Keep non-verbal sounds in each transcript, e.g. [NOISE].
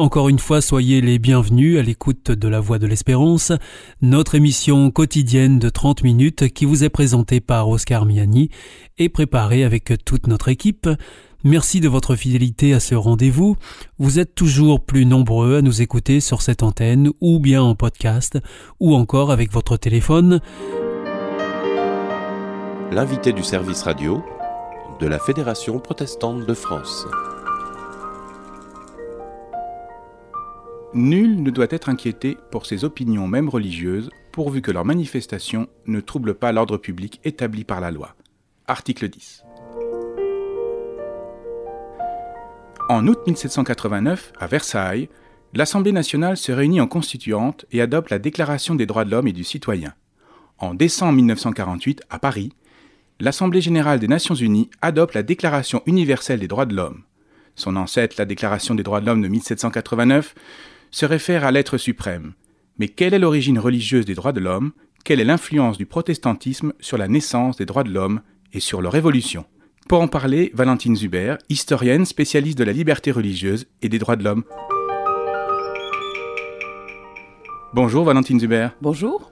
Encore une fois, soyez les bienvenus à l'écoute de La Voix de l'Espérance, notre émission quotidienne de 30 minutes qui vous est présentée par Oscar Miani et préparée avec toute notre équipe. Merci de votre fidélité à ce rendez-vous. Vous êtes toujours plus nombreux à nous écouter sur cette antenne ou bien en podcast ou encore avec votre téléphone. L'invité du service radio de la Fédération protestante de France. Nul ne doit être inquiété pour ses opinions même religieuses, pourvu que leurs manifestations ne troublent pas l'ordre public établi par la loi. Article 10. En août 1789, à Versailles, l'Assemblée nationale se réunit en constituante et adopte la Déclaration des droits de l'homme et du citoyen. En décembre 1948, à Paris, l'Assemblée générale des Nations unies adopte la Déclaration universelle des droits de l'homme. Son ancêtre, la Déclaration des droits de l'homme de 1789, se réfère à l'être suprême. Mais quelle est l'origine religieuse des droits de l'homme? Quelle est l'influence du protestantisme sur la naissance des droits de l'homme et sur leur évolution? Pour en parler, Valentine Zuber, historienne spécialiste de la liberté religieuse et des droits de l'homme. Bonjour Valentine Zuber. Bonjour.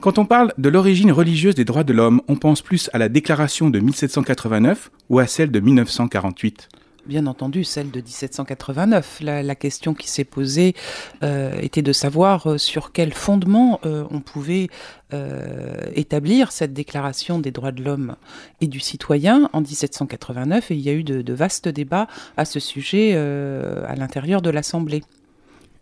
Quand on parle de l'origine religieuse des droits de l'homme, on pense plus à la déclaration de 1789 ou à celle de 1948 Bien entendu, celle de 1789. La, question qui s'est posée euh, était de savoir euh, sur quel fondement euh, on pouvait établir cette déclaration des droits de l'homme et du citoyen en 1789, et il y a eu de vastes débats à ce sujet à l'intérieur de l'Assemblée.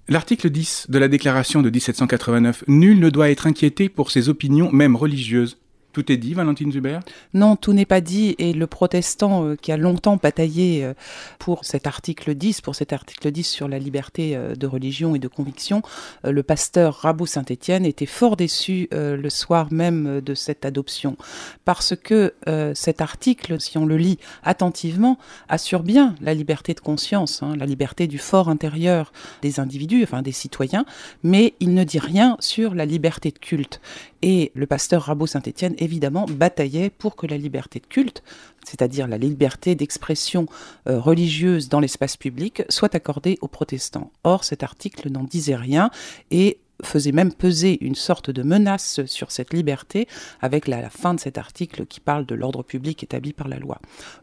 L'article 10 de la Déclaration de 1789, nul ne doit être inquiété pour ses opinions, même religieuses. Tout est dit, Valentine Zuber Non, tout n'est pas dit. Et le protestant euh, qui a longtemps bataillé euh, pour cet article 10, pour cet article 10 sur la liberté euh, de religion et de conviction, le pasteur Rabou Saint-Étienne était fort déçu le soir même de cette adoption. Parce que cet article, si on le lit attentivement, assure bien la liberté de conscience, hein, la liberté du fort intérieur des individus, enfin des citoyens, mais il ne dit rien sur la liberté de culte. Et le pasteur Rabot Saint-Étienne, évidemment, bataillait pour que la liberté de culte, c'est-à-dire la liberté d'expression euh, religieuse dans l'espace public, soit accordée aux protestants. Or, cet article n'en disait rien et faisait même peser une sorte de menace sur cette liberté avec la, fin de cet article qui parle de l'ordre public établi par la loi.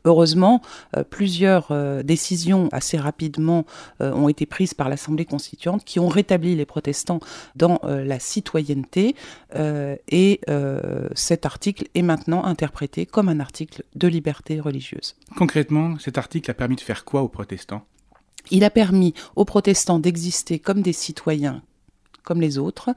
Heureusement, euh, plusieurs euh, décisions assez rapidement euh, ont été prises par l'Assemblée constituante qui ont rétabli les protestants dans la citoyenneté et cet article est maintenant interprété comme un article de liberté religieuse. Concrètement, cet article a permis de faire quoi aux protestants? Il a permis aux protestants d'exister comme des citoyens comme les autres.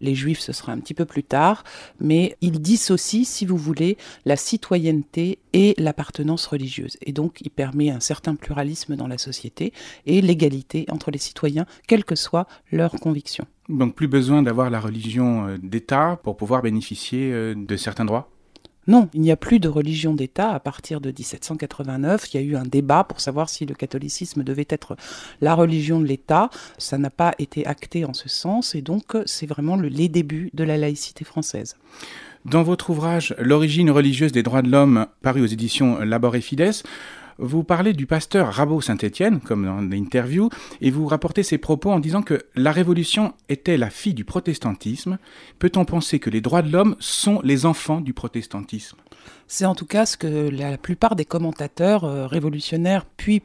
Les juifs, ce sera un petit peu plus tard, mais il dissocie, si vous voulez, la citoyenneté et l'appartenance religieuse. Et donc, il permet un certain pluralisme dans la société et l'égalité entre les citoyens, quelle que soit leur conviction. Donc, plus besoin d'avoir la religion euh, d'État pour pouvoir bénéficier euh, de certains droits? Non, il n'y a plus de religion d'État à partir de 1789. Il y a eu un débat pour savoir si le catholicisme devait être la religion de l'État. Ça n'a pas été acté en ce sens et donc c'est vraiment le, les débuts de la laïcité française. Dans votre ouvrage L'origine religieuse des droits de l'homme, paru aux éditions Labor et Fides, vous parlez du pasteur Rabot Saint-Étienne, comme dans l'interview, et vous rapportez ses propos en disant que la Révolution était la fille du protestantisme. Peut-on penser que les droits de l'homme sont les enfants du protestantisme? C'est en tout cas ce que la plupart des commentateurs euh, révolutionnaires puis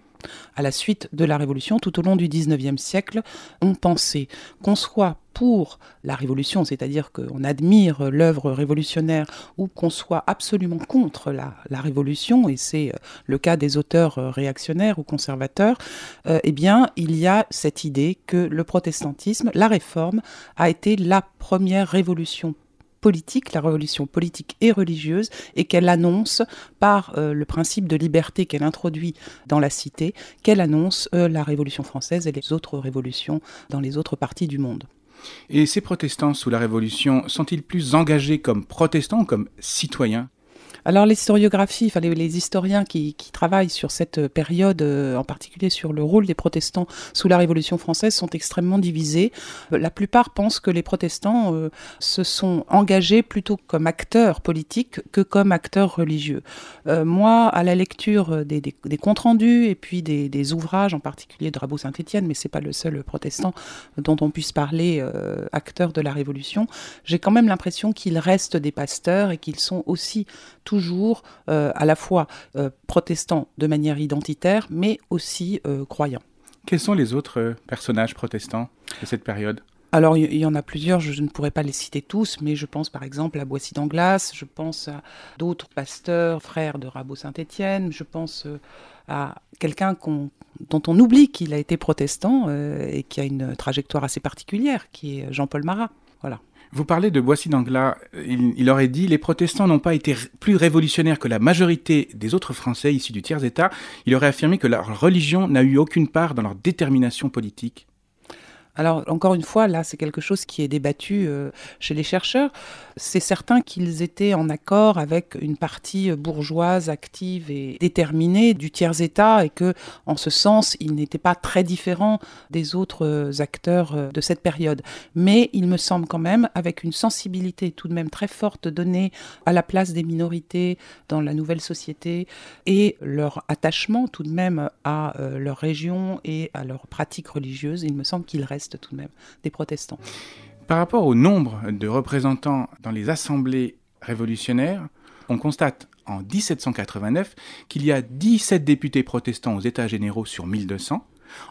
à la suite de la Révolution, tout au long du XIXe siècle, ont pensé qu'on soit pour la Révolution, c'est-à-dire qu'on admire l'œuvre révolutionnaire ou qu'on soit absolument contre la, Révolution, et c'est euh, le cas des auteurs euh, réactionnaires ou conservateurs, euh, eh bien, il y a cette idée que le protestantisme, la réforme, a été la première révolution politique, la révolution politique et religieuse, et qu'elle annonce par euh, le principe de liberté qu'elle introduit dans la cité, qu'elle annonce euh, la Révolution française et les autres révolutions dans les autres parties du monde. Et ces protestants sous la Révolution sont-ils plus engagés comme protestants ou comme citoyens? Alors l'historiographie, enfin, les, historiens qui, travaillent sur cette période, euh, en particulier sur le rôle des protestants sous la Révolution française, sont extrêmement divisés. La plupart pensent que les protestants euh, se sont engagés plutôt comme acteurs politiques que comme acteurs religieux. Euh, moi, à la lecture des, comptes rendus et puis des, ouvrages, en particulier de Rabot Saint-Étienne, mais c'est pas le seul protestant dont on puisse parler acteur de la Révolution, j'ai quand même l'impression qu'ils restent des pasteurs et qu'ils sont aussi toujours euh, à la fois euh, protestants de manière identitaire, mais aussi euh, croyants. Quels sont les autres personnages protestants de cette période? Alors, il y en a plusieurs, je, ne pourrais pas les citer tous, mais je pense par exemple à Boissy d'Anglas, je pense à d'autres pasteurs, frères de Rabot Saint-Étienne, je pense à quelqu'un dont on oublie qu'il a été protestant et qui a une trajectoire assez particulière, qui est Jean-Paul Marat. Voilà. Vous parlez de Boissy d'Anglas. Il, aurait dit Les protestants n'ont pas été plus révolutionnaires que la majorité des autres Français issus du tiers-État. Il aurait affirmé que leur religion n'a eu aucune part dans leur détermination politique. Alors, encore une fois, là, c'est quelque chose qui est débattu euh, chez les chercheurs. C'est certain qu'ils étaient en accord avec une partie bourgeoise, active et déterminée du tiers-État et que, en ce sens, ils n'étaient pas très différents des autres euh, acteurs euh, de cette période. Mais il me semble quand même, avec une sensibilité tout de même très forte donnée à la place des minorités dans la nouvelle société et leur attachement tout de même à leur région et à leurs pratiques religieuses, il me semble qu'il tout de même des protestants. Par rapport au nombre de représentants dans les assemblées révolutionnaires, on constate en 1789 qu'il y a 17 députés protestants aux États généraux sur 1200.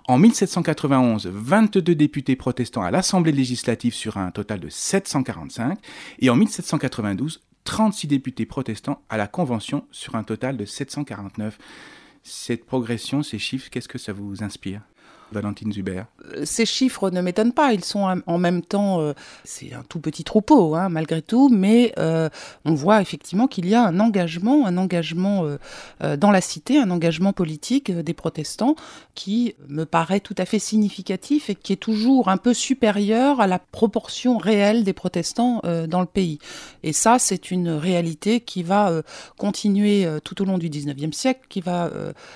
En 1791, 22 députés protestants à l'Assemblée législative sur un total de 745. Et en 1792, 36 députés protestants à la Convention sur un total de 749. Cette progression, ces chiffres, qu'est-ce que ça vous inspire? Valentine Zuber euh, Ces chiffres ne m'étonnent pas, ils sont en même temps, euh, c'est un tout petit troupeau hein, malgré tout, mais euh, on voit effectivement qu'il y a un engagement, un engagement dans la cité, un engagement politique des protestants qui me paraît tout à fait significatif et qui est toujours un peu supérieur à la proportion réelle des protestants dans le pays. Et ça, c'est une réalité qui va continuer tout au long du 19e siècle, qui va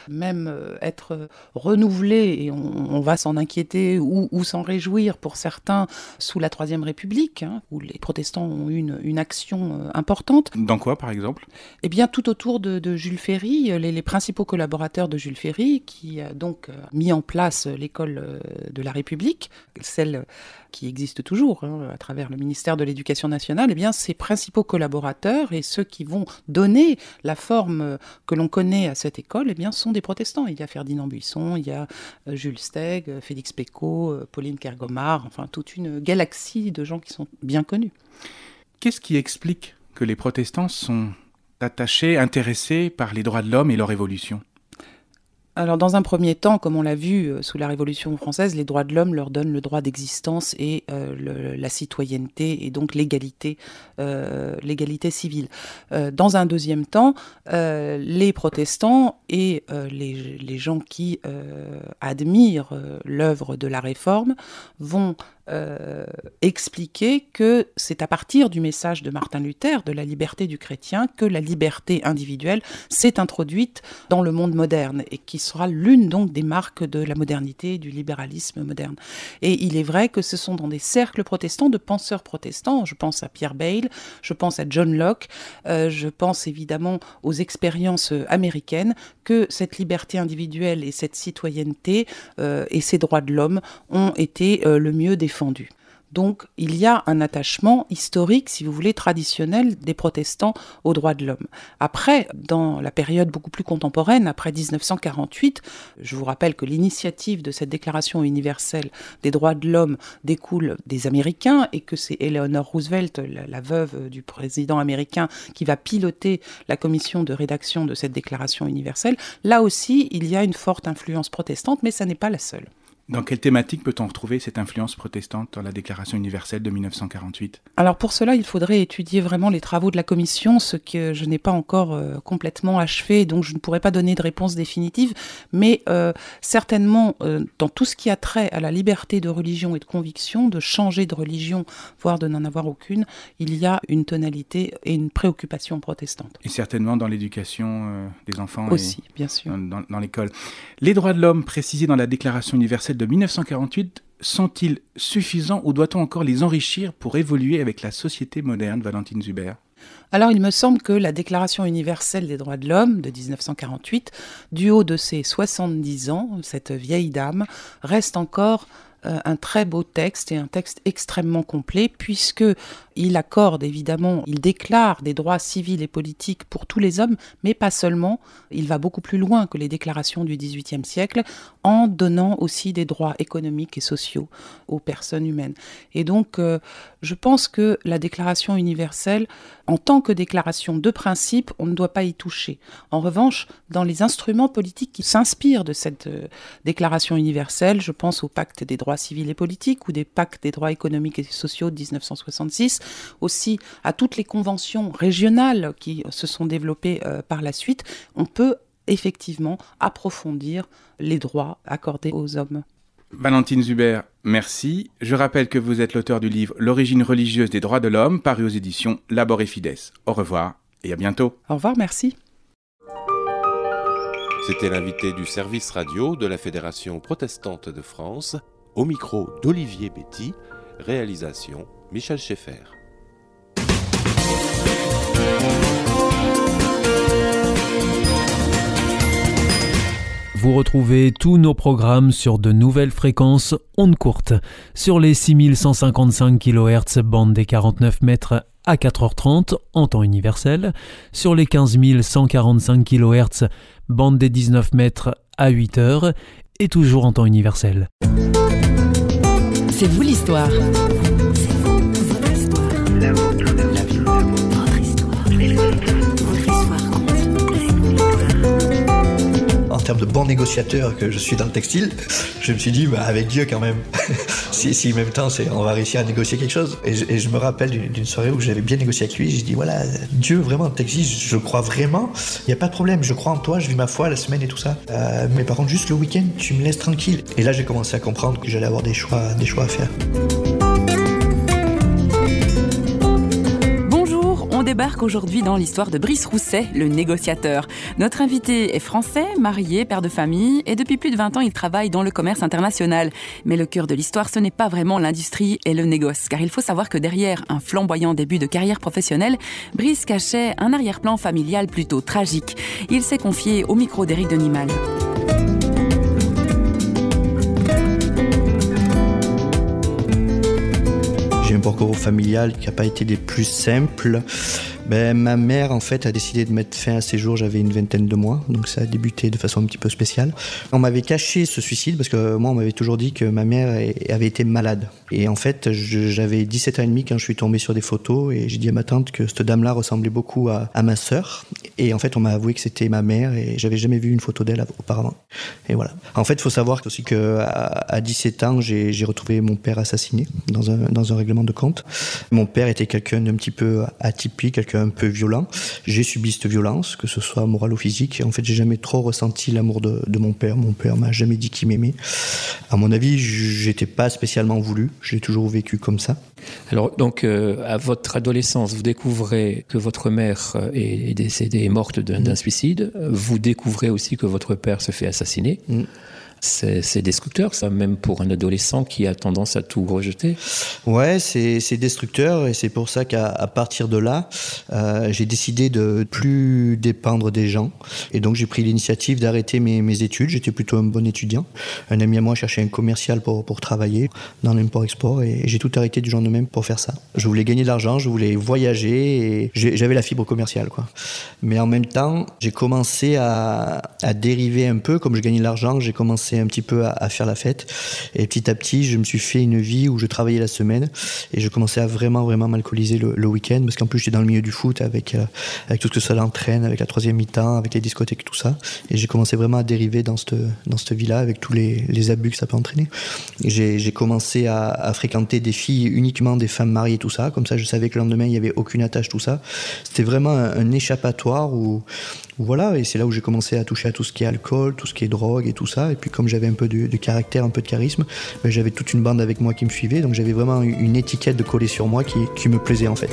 même être renouvelée et on on va s'en inquiéter ou, s'en réjouir pour certains sous la Troisième République, hein, où les protestants ont eu une, action euh, importante. Dans quoi, par exemple? Eh bien, tout autour de, Jules Ferry, les, les, principaux collaborateurs de Jules Ferry, qui a donc euh, mis en place l'école euh, de la République, celle qui existe toujours hein, à travers le ministère de l'Éducation nationale, eh bien, ses principaux collaborateurs et ceux qui vont donner la forme que l'on connaît à cette école, eh bien, sont des protestants. Il y a Ferdinand Buisson, il y a euh, Jules Euh, Félix Pécaud, euh, Pauline Kergomar, enfin toute une galaxie de gens qui sont bien connus. Qu'est-ce qui explique que les protestants sont attachés, intéressés par les droits de l'homme et leur évolution? Alors dans un premier temps, comme on l'a vu euh, sous la Révolution française, les droits de l'homme leur donnent le droit d'existence et euh, la citoyenneté et donc l'égalité, euh, l'égalité civile. dans un deuxième temps, les protestants et les, les, gens qui admirent l'œuvre de la réforme vont euh, expliquer que c'est à partir du message de Martin Luther, de la liberté du chrétien, que la liberté individuelle s'est introduite dans le monde moderne et qui sera l'une donc des marques de la modernité, du libéralisme moderne. Et il est vrai que ce sont dans des cercles protestants, de penseurs protestants, je pense à Pierre Bayle, je pense à John Locke, euh, je pense évidemment aux expériences américaines, que cette liberté individuelle et cette citoyenneté euh, et ces droits de l'homme ont été le mieux défendus Donc il y a un attachement historique, si vous voulez, traditionnel des protestants aux droits de l'homme. Après, dans la période beaucoup plus contemporaine, après 1948, je vous rappelle que l'initiative de cette déclaration universelle des droits de l'homme découle des Américains et que c'est Eleanor Roosevelt, la, veuve du président américain, qui va piloter la commission de rédaction de cette déclaration universelle. Là aussi, il y a une forte influence protestante, mais ça n'est pas la seule. Dans quelle thématique peut-on retrouver cette influence protestante dans la Déclaration universelle de 1948 Alors pour cela, il faudrait étudier vraiment les travaux de la Commission, ce que je n'ai pas encore euh, complètement achevé, donc je ne pourrais pas donner de réponse définitive, mais euh, certainement euh, dans tout ce qui a trait à la liberté de religion et de conviction, de changer de religion, voire de n'en avoir aucune, il y a une tonalité et une préoccupation protestante. Et certainement dans l'éducation des enfants aussi, bien sûr, dans, dans l'école. Les droits de l'homme précisés dans la Déclaration universelle de 1948 sont-ils suffisants ou doit-on encore les enrichir pour évoluer avec la société moderne, Valentine Zuber alors il me semble que la Déclaration universelle des droits de l'homme de 1948, du haut de ses 70 ans, cette vieille dame, reste encore un très beau texte et un texte extrêmement complet puisque il accorde évidemment, il déclare des droits civils et politiques pour tous les hommes, mais pas seulement. Il va beaucoup plus loin que les déclarations du XVIIIe siècle en donnant aussi des droits économiques et sociaux aux personnes humaines. Et donc, euh, je pense que la Déclaration universelle, en tant que déclaration de principe, on ne doit pas y toucher. En revanche, dans les instruments politiques qui s'inspirent de cette euh, Déclaration universelle, je pense au pacte des droits civils et politiques ou des pactes des droits économiques et sociaux de 1966, aussi à toutes les conventions régionales qui se sont développées euh, par la suite, on peut effectivement approfondir les droits accordés aux hommes. Valentine Zuber, merci. Je rappelle que vous êtes l'auteur du livre L'origine religieuse des droits de l'homme, paru aux éditions Labor et Fides. Au revoir et à bientôt. Au revoir, merci. C'était l'invité du service radio de la Fédération protestante de France, au micro d'Olivier Betty, réalisation Michel Schaeffer. Vous retrouvez tous nos programmes sur de nouvelles fréquences ondes courtes, sur les 6155 kHz bande des 49 mètres à 4h30 en temps universel, sur les 15145 kHz bande des 19 mètres à 8h et toujours en temps universel. C'est vous l'histoire. en termes de bon négociateur que je suis dans le textile, je me suis dit, bah, avec Dieu quand même, [LAUGHS] si, si en même temps on va réussir à négocier quelque chose. Et je, me rappelle d'une soirée où j'avais bien négocié avec lui, j'ai dit, voilà, Dieu vraiment, le je crois vraiment, il n'y a pas de problème, je crois en toi, je vis ma foi la semaine et tout ça. Euh, mais par contre, juste le week-end, tu me laisses tranquille. Et là, j'ai commencé à comprendre que j'allais avoir des choix, des choix à faire. Débarque aujourd'hui dans l'histoire de Brice Rousset, le négociateur. Notre invité est français, marié, père de famille, et depuis plus de 20 ans, il travaille dans le commerce international. Mais le cœur de l'histoire, ce n'est pas vraiment l'industrie et le négoce, car il faut savoir que derrière un flamboyant début de carrière professionnelle, Brice cachait un arrière-plan familial plutôt tragique. Il s'est confié au micro d'Éric Denimal. Parcours familial qui n'a pas été des plus simples ben, Ma mère, en fait, a décidé de mettre fin à ses jours, j'avais une vingtaine de mois, donc ça a débuté de façon un petit peu spéciale. On m'avait caché ce suicide parce que moi, on m'avait toujours dit que ma mère avait été malade. Et en fait, j'avais 17 ans et demi quand je suis tombé sur des photos et j'ai dit à ma tante que cette dame-là ressemblait beaucoup à, à, ma sœur. Et en fait, on m'a avoué que c'était ma mère et j'avais jamais vu une photo d'elle auparavant. Et voilà. En fait, il faut savoir aussi que à, 17 ans, j'ai retrouvé mon père assassiné dans un, dans un règlement de compte. Mon père était quelqu'un d'un petit peu atypique, quelqu'un un peu violent. J'ai subi cette violence, que ce soit morale ou physique. En fait, j'ai jamais trop ressenti l'amour de, de, mon père. Mon père m'a jamais dit qu'il m'aimait. À mon avis, j'étais pas spécialement voulu. J'ai toujours vécu comme ça. Alors, donc, euh, à votre adolescence, vous découvrez que votre mère euh, est, décédée, est morte d'un mmh. suicide. Vous découvrez aussi que votre père se fait assassiner. Mmh c'est destructeur, ça, même pour un adolescent qui a tendance à tout rejeter. Ouais, c'est destructeur et c'est pour ça qu'à partir de là, euh, j'ai décidé de plus dépendre des gens. Et donc j'ai pris l'initiative d'arrêter mes, études. J'étais plutôt un bon étudiant. Un ami à moi cherchait un commercial pour, pour travailler dans l'import-export et j'ai tout arrêté du jour de même pour faire ça. Je voulais gagner de l'argent, je voulais voyager et j'avais la fibre commerciale. Quoi. Mais en même temps, j'ai commencé à, à dériver un peu. Comme je gagnais de l'argent, j'ai commencé un petit peu à, faire la fête. Et petit à petit, je me suis fait une vie où je travaillais la semaine et je commençais à vraiment, vraiment m'alcooliser le, week-end parce qu'en plus, j'étais dans le milieu du foot avec, euh, avec tout ce que ça entraîne, avec la troisième mi-temps, avec les discothèques, tout ça. Et j'ai commencé vraiment à dériver dans cette, dans cette vie-là avec tous les, les abus que ça peut entraîner. J'ai commencé à, fréquenter des filles, uniquement des femmes mariées, tout ça. Comme ça, je savais que le lendemain, il n'y avait aucune attache, tout ça. C'était vraiment un, échappatoire où, voilà, et c'est là où j'ai commencé à toucher à tout ce qui est alcool, tout ce qui est drogue et tout ça. Et puis comme j'avais un peu de, caractère, un peu de charisme, ben, j'avais toute une bande avec moi qui me suivait, donc j'avais vraiment une étiquette de coller sur moi qui, qui me plaisait en fait.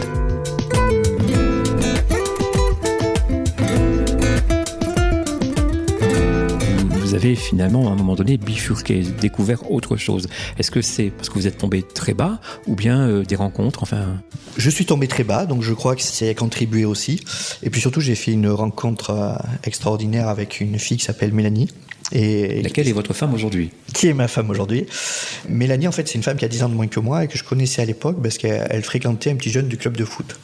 avez finalement, à un moment donné, bifurqué, découvert autre chose. Est-ce que c'est parce que vous êtes tombé très bas ou bien euh, des rencontres enfin... Je suis tombé très bas, donc je crois que ça a contribué aussi. Et puis surtout, j'ai fait une rencontre euh, extraordinaire avec une fille qui s'appelle Mélanie. Et laquelle est votre femme aujourd'hui? Qui est ma femme aujourd'hui? Mélanie, en fait, c'est une femme qui a 10 ans de moins que moi et que je connaissais à l'époque parce qu'elle fréquentait un petit jeune du club de foot.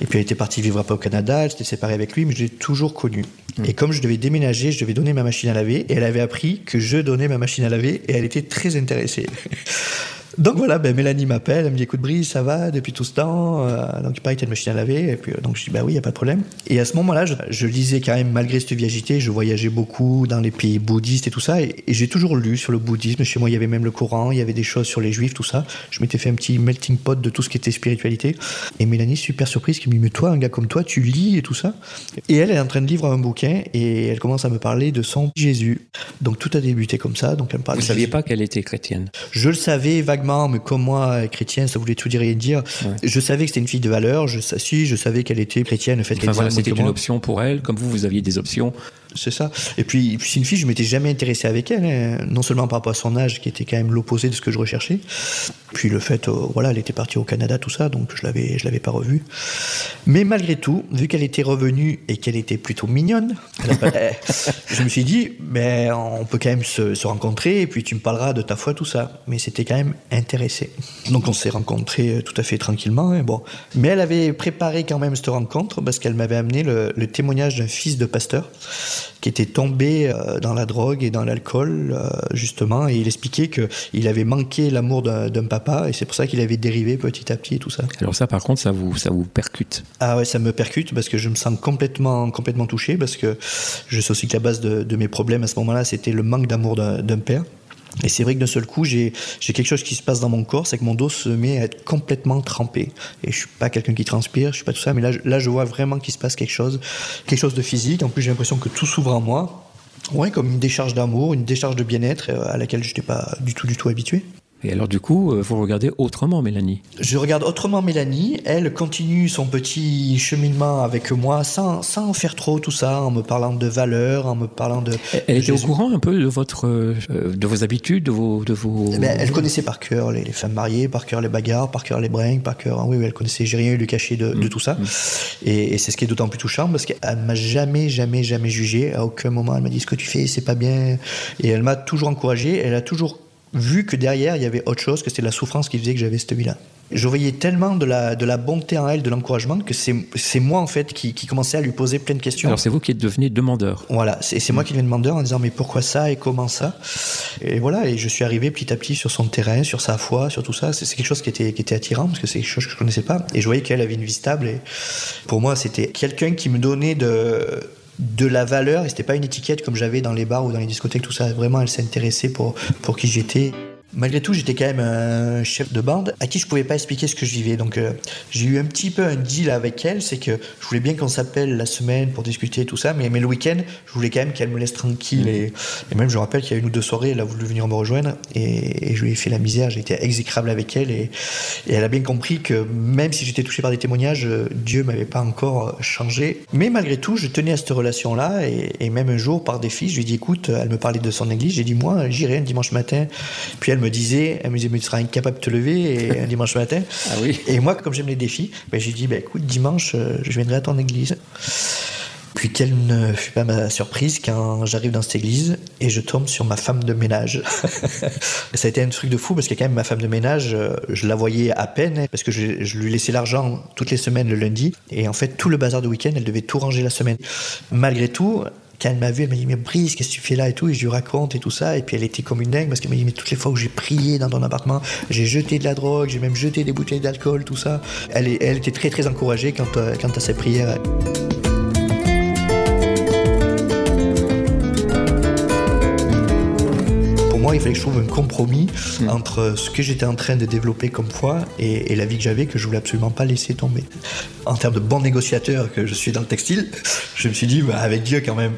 Et puis elle était partie vivre peu au Canada, elle s'était séparée avec lui, mais je l'ai toujours connue. Hmm. Et comme je devais déménager, je devais donner ma machine à laver et elle avait appris que je donnais ma machine à laver et elle était très intéressée. Donc voilà, ben Mélanie m'appelle, elle me dit écoute Brice, ça va depuis tout ce temps euh, Donc il paraît que tu as une machine à laver. Et puis euh, donc je dis bah oui, il n'y a pas de problème. Et à ce moment-là, je, lisais quand même, malgré cette vie agitée, je voyageais beaucoup dans les pays bouddhistes et tout ça. Et, j'ai toujours lu sur le bouddhisme. Chez moi, il y avait même le Coran, il y avait des choses sur les juifs, tout ça. Je m'étais fait un petit melting pot de tout ce qui était spiritualité. Et Mélanie, super surprise, qui me dit mais toi, un gars comme toi, tu lis et tout ça. Et elle, elle est en train de lire un bouquin et elle commence à me parler de son Jésus. Donc tout a débuté comme ça. Donc elle me parle Vous ne saviez pas qu'elle était chrétienne? Je le savais vaguement, mais comme moi, chrétienne, ça voulait tout dire et dire. Je savais que c'était une fille de valeur, je, si, je savais qu'elle était chrétienne, le fait enfin, c'était une option pour elle, comme vous, vous aviez des options c'est ça. Et puis, c'est une fille, je m'étais jamais intéressé avec elle, hein. non seulement par rapport à son âge, qui était quand même l'opposé de ce que je recherchais, puis le fait, euh, voilà, elle était partie au Canada, tout ça, donc je l'avais, je l'avais pas revue. Mais malgré tout, vu qu'elle était revenue et qu'elle était plutôt mignonne, [LAUGHS] eh, je me suis dit, mais on peut quand même se, se, rencontrer, et puis tu me parleras de ta foi, tout ça. Mais c'était quand même intéressé. Donc on s'est rencontrés euh, tout à fait tranquillement, hein, bon. Mais elle avait préparé quand même cette rencontre parce qu'elle m'avait amené le, le témoignage d'un fils de pasteur qui était tombé euh, dans la drogue et dans l'alcool, euh, justement, et il expliquait qu'il avait manqué l'amour d'un papa, et c'est pour ça qu'il avait dérivé petit à petit et tout ça. Alors ça, par contre, ça vous, ça vous percute? Ah ouais, ça me percute, parce que je me sens complètement, complètement touché, parce que je sais aussi que la base de, de mes problèmes à ce moment-là, c'était le manque d'amour d'un père. Et c'est vrai que d'un seul coup, j'ai quelque chose qui se passe dans mon corps, c'est que mon dos se met à être complètement trempé. Et je suis pas quelqu'un qui transpire, je suis pas tout ça, mais là, là je vois vraiment qu'il se passe quelque chose, quelque chose de physique. En plus, j'ai l'impression que tout s'ouvre en moi. Ouais, comme une décharge d'amour, une décharge de bien-être euh, à laquelle je n'étais pas du tout, du tout habitué. Et alors du coup, euh, vous regardez autrement Mélanie Je regarde autrement Mélanie. Elle continue son petit cheminement avec moi sans, sans faire trop tout ça, en me parlant de valeurs, en me parlant de... Elle était au courant un peu de, votre, euh, de vos habitudes, de vos... De vos... Eh ben, elle connaissait par cœur les, femmes mariées, par cœur les bagarres, par cœur les bringues, par cœur... Oui, oui, elle connaissait, j'ai rien eu lui cacher de, de, mm. tout ça. Mm. Et, et c'est ce qui est d'autant plus touchant parce qu'elle m'a jamais, jamais, jamais jugé. À aucun moment, elle m'a dit ce que tu fais, c'est pas bien. Et elle m'a toujours encouragé. Elle a toujours vu que derrière, il y avait autre chose, que c'était la souffrance qui faisait que j'avais cette vie-là. Je voyais tellement de la, de la bonté en elle, de l'encouragement, que c'est moi, en fait, qui, qui commençais à lui poser plein de questions. Alors, c'est vous qui êtes devenu demandeur. Voilà, c'est moi qui deviens demandeur en disant, mais pourquoi ça et comment ça? Et voilà, et je suis arrivé petit à petit sur son terrain, sur sa foi, sur tout ça. C'est quelque chose qui était, qui était attirant, parce que c'est quelque chose que je connaissais pas. Et je voyais qu'elle avait une vie stable. Et pour moi, c'était quelqu'un qui me donnait de de la valeur et c'était pas une étiquette comme j'avais dans les bars ou dans les discothèques tout ça. Vraiment elle s'intéressait pour pour qui j'étais Malgré tout, j'étais quand même un chef de bande à qui je pouvais pas expliquer ce que je vivais. Donc, euh, j'ai eu un petit peu un deal avec elle, c'est que je voulais bien qu'on s'appelle la semaine pour discuter tout ça, mais, mais le week-end, je voulais quand même qu'elle me laisse tranquille. Et, même, je me rappelle qu'il y a une ou deux soirées, elle a voulu venir me rejoindre et, je lui ai fait la misère. J'ai été exécrable avec elle et, elle a bien compris que même si j'étais touché par des témoignages, Dieu m'avait pas encore changé. Mais malgré tout, je tenais à cette relation-là et, même un jour, par défi, je lui ai dit écoute, elle me parlait de son église, j'ai dit moi, j'irai un dimanche matin. Puis elle me disait, elle me disait, mais tu seras incapable de te lever [LAUGHS] un dimanche matin. Ah oui. Et moi, comme j'aime les défis, ben, j'ai dit, ben, écoute, dimanche, euh, je viendrai à ton église. Puis quelle ne fut pas ma surprise quand j'arrive dans cette église et je tombe sur ma femme de ménage. [LAUGHS] ça a été un truc de fou parce que quand même ma femme de ménage, euh, je la voyais à peine parce que je, je lui laissais l'argent toutes les semaines le lundi et en fait tout le bazar de week-end, elle devait tout ranger la semaine. Malgré tout, quand elle m'a vu, elle m'a dit, mais Brice, qu'est-ce que tu fais là et tout, et je lui raconte et tout ça, et puis elle était comme une dingue parce qu'elle m'a dit, mais toutes les fois où j'ai prié dans ton appartement, j'ai jeté de la drogue, j'ai même jeté des bouteilles d'alcool, tout ça. Elle, était très très encouragée quant, quant à ses prières. Il fallait que je trouve un compromis mm. entre ce que j'étais en train de développer comme foi et, la vie que j'avais que je voulais absolument pas laisser tomber. En termes de bon négociateur que je suis dans le textile, je me suis dit, bah, avec Dieu quand même.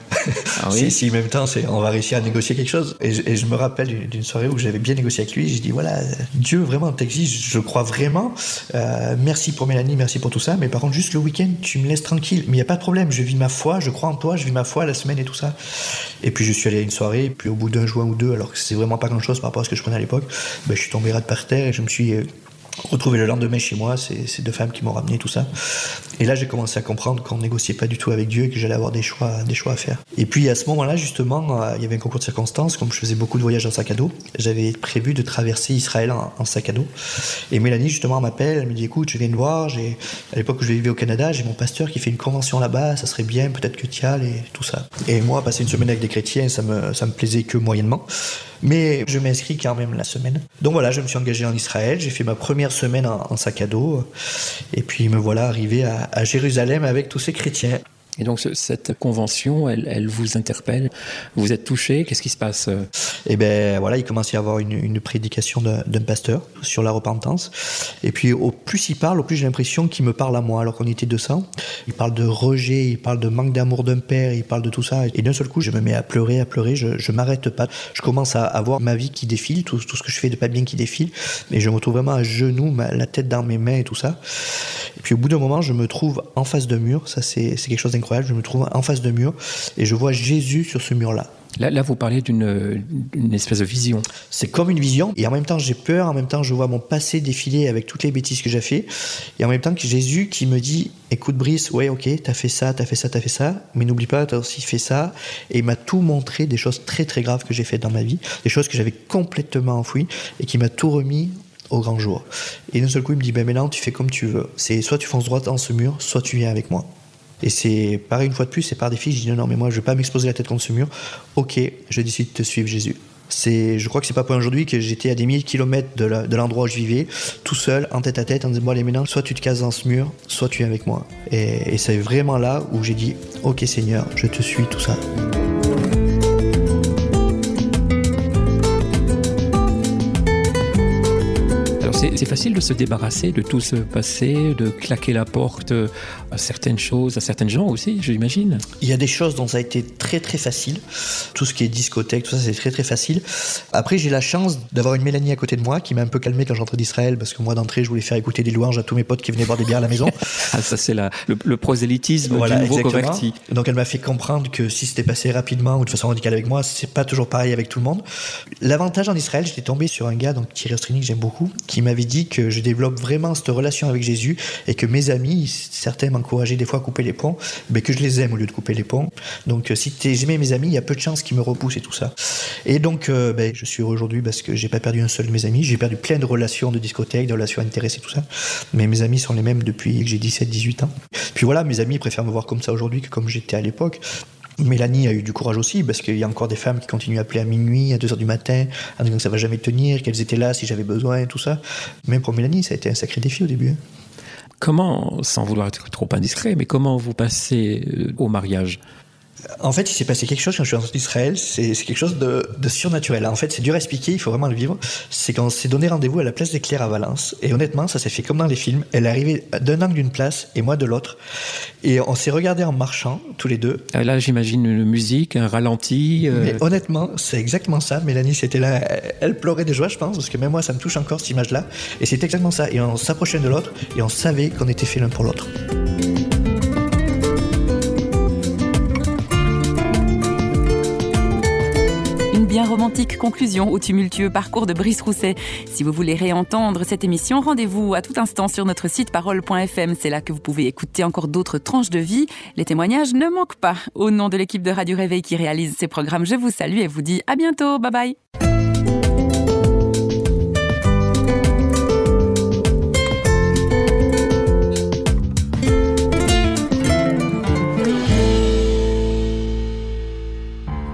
Ah [LAUGHS] si, si, en même temps, on va réussir à négocier quelque chose. Et, je me rappelle d'une soirée où j'avais bien négocié avec lui. J'ai dit, voilà, Dieu, vraiment, le textile, je crois vraiment. Euh, merci pour Mélanie, merci pour tout ça. Mais par contre, juste le week-end, tu me laisses tranquille. Mais il n'y a pas de problème. Je vis ma foi, je crois en toi, je vis ma foi la semaine et tout ça. Et puis, je suis allé à une soirée. Et puis, au bout d'un jour ou deux, alors que c'est vraiment pas grand chose par rapport à ce que je prenais à l'époque, ben, je suis tombé raide par terre et je me suis euh, retrouvé le lendemain chez moi, c'est ces deux femmes qui m'ont ramené tout ça. Et là, j'ai commencé à comprendre qu'on négociait pas du tout avec Dieu et que j'allais avoir des choix, des choix à faire. Et puis à ce moment-là, justement, euh, il y avait un concours de circonstances. Comme je faisais beaucoup de voyages en sac à dos, j'avais prévu de traverser Israël en, sac à dos. Et Mélanie, justement, m'appelle, elle me dit écoute, je viens de voir. À l'époque où je vivais au Canada, j'ai mon pasteur qui fait une convention là-bas. Ça serait bien, peut-être que tu y ailles et tout ça. Et moi, passer une semaine avec des chrétiens, ça me, ça me plaisait que moyennement. Mais je m'inscris quand même la semaine. Donc voilà, je me suis engagé en Israël. J'ai fait ma première semaine en, sac à dos. Et puis me voilà arrivé à Jérusalem avec tous ces chrétiens. Et donc cette convention, elle, vous interpelle, vous êtes touché, qu'est-ce qui se passe Eh bien voilà, il commence à y avoir une, prédication d'un pasteur sur la repentance. Et puis au plus il parle, au plus j'ai l'impression qu'il me parle à moi, alors qu'on était 200. Il parle de rejet, il parle de manque d'amour d'un père, il parle de tout ça. Et d'un seul coup, je me mets à pleurer, à pleurer, je, je m'arrête pas. Je commence à avoir ma vie qui défile, tout, ce que je fais de pas bien qui défile. Mais je me trouve vraiment à genoux, la tête dans mes mains et tout ça. Et puis au bout d'un moment, je me trouve en face d'un mur. Ça, c'est quelque chose incroyable. Je me trouve en face d'un mur et je vois Jésus sur ce mur-là. Là, là, vous parlez d'une espèce de vision. C'est comme une vision, et en même temps j'ai peur, en même temps je vois mon passé défiler avec toutes les bêtises que j'ai fait, et en même temps que Jésus qui me dit, écoute Brice, ouais ok, t'as fait ça, t'as fait ça, t'as fait ça, mais n'oublie pas, t'as aussi fait ça, et il m'a tout montré des choses très très graves que j'ai faites dans ma vie, des choses que j'avais complètement enfouies, et qui m'a tout remis au grand jour. Et d'un seul coup il me dit, ben maintenant tu fais comme tu veux, c'est soit tu fonces droit dans ce mur, soit tu viens avec moi. Et c'est pareil une fois de plus, c'est par défi. Je dis non, non, mais moi je vais pas m'exposer la tête contre ce mur. Ok, je décide de te suivre Jésus. C'est, je crois que c'est pas pour aujourd'hui que j'étais à des milliers de kilomètres de, l'endroit où je vivais, tout seul, en tête à tête, en disant bon allez maintenant, soit tu te cases dans ce mur, soit tu es avec moi. Et, et c'est vraiment là où j'ai dit ok Seigneur, je te suis tout ça. C'est facile de se débarrasser de tout ce passé, de claquer la porte à certaines choses, à certaines gens aussi, j'imagine. Il y a des choses dont ça a été très très facile. Tout ce qui est discothèque, tout ça, c'est très très facile. Après, j'ai la chance d'avoir une Mélanie à côté de moi qui m'a un peu calmé quand j'entrais d'Israël parce que moi d'entrée, je voulais faire écouter des louanges à tous mes potes qui venaient boire des bières à la maison. [LAUGHS] ah, ça, c'est le, le, prosélytisme du nouveau converti. Donc, elle m'a fait comprendre que si c'était passé rapidement ou de façon radicale avec moi, c'est pas toujours pareil avec tout le monde. L'avantage en Israël, j'étais tombé sur un gars, donc Thierry Ostrini, que j'aime beaucoup, qui m'avait dit que je développe vraiment cette relation avec Jésus et que mes amis, certains m'encourageaient des fois à couper les ponts, mais que je les aime au lieu de couper les ponts. Donc euh, si j'aimais mes amis, il y a peu de chances qu'ils me repoussent et tout ça. Et donc euh, ben, je suis heureux aujourd'hui parce que j'ai pas perdu un seul de mes amis, j'ai perdu plein de relations de discothèque, de relations intéressées, tout ça. Mais mes amis sont les mêmes depuis que j'ai 17-18 ans. Puis voilà, mes amis préfèrent me voir comme ça aujourd'hui que comme j'étais à l'époque. Mélanie a eu du courage aussi, parce qu'il y a encore des femmes qui continuent à appeler à minuit, à 2h du matin, en disant que ça va jamais tenir, qu'elles étaient là si j'avais besoin et tout ça. Même pour Mélanie, ça a été un sacré défi au début. Hein. Comment, sans vouloir être trop indiscret, mais comment vous passez euh, au mariage? En fait, il s'est passé quelque chose quand je suis en Israël, c'est quelque chose de, surnaturel. En fait, c'est dur à expliquer, il faut vraiment le vivre. C'est quand on s'est donné rendez-vous à la place des Clairs à Valence. Et honnêtement, ça s'est fait comme dans les films. Elle est arrivée d'un angle d'une place et moi de l'autre. Et on s'est regardé en marchant, tous les deux. Ah, là, j'imagine une musique, un ralenti. Euh. Mais honnêtement, c'est exactement ça. Mélanie, c'était là. Elle pleurait de joie, je pense, parce que même moi, ça me touche encore cette image-là. Et c'est exactement ça. Et on s'approchait de l'autre et on savait qu'on était fait l'un pour l'autre. Romantique conclusion au tumultueux parcours de Brice Rousset. Si vous voulez réentendre cette émission, rendez-vous à tout instant sur notre site parole.fm. C'est là que vous pouvez écouter encore d'autres tranches de vie. Les témoignages ne manquent pas. Au nom de l'équipe de Radio Réveil qui réalise ces programmes, je vous salue et vous dis à bientôt. Bye bye.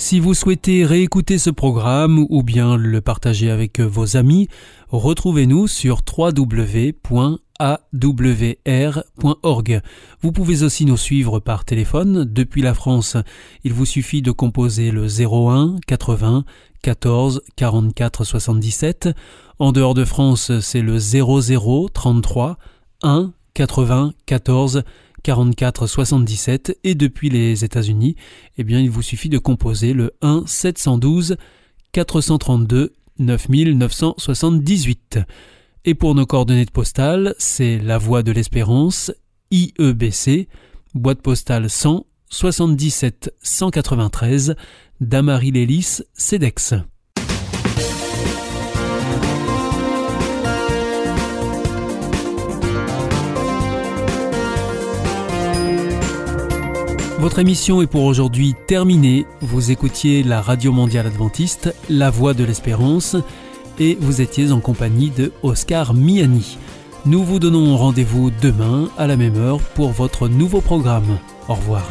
Si vous souhaitez réécouter ce programme ou bien le partager avec vos amis, retrouvez-nous sur www.awr.org. Vous pouvez aussi nous suivre par téléphone depuis la France. Il vous suffit de composer le 01 80 14 44 77. En dehors de France, c'est le 00 33 1 80 14 44 77 et depuis les États-Unis, eh bien il vous suffit de composer le 1 712 432 9978. Et pour nos coordonnées de postale, c'est la Voie de l'Espérance, IEBC, boîte postale 100 77 193, Damary Lélis, CEDEX. Votre émission est pour aujourd'hui terminée. Vous écoutiez la Radio Mondiale Adventiste, La Voix de l'Espérance, et vous étiez en compagnie de Oscar Miani. Nous vous donnons rendez-vous demain à la même heure pour votre nouveau programme. Au revoir.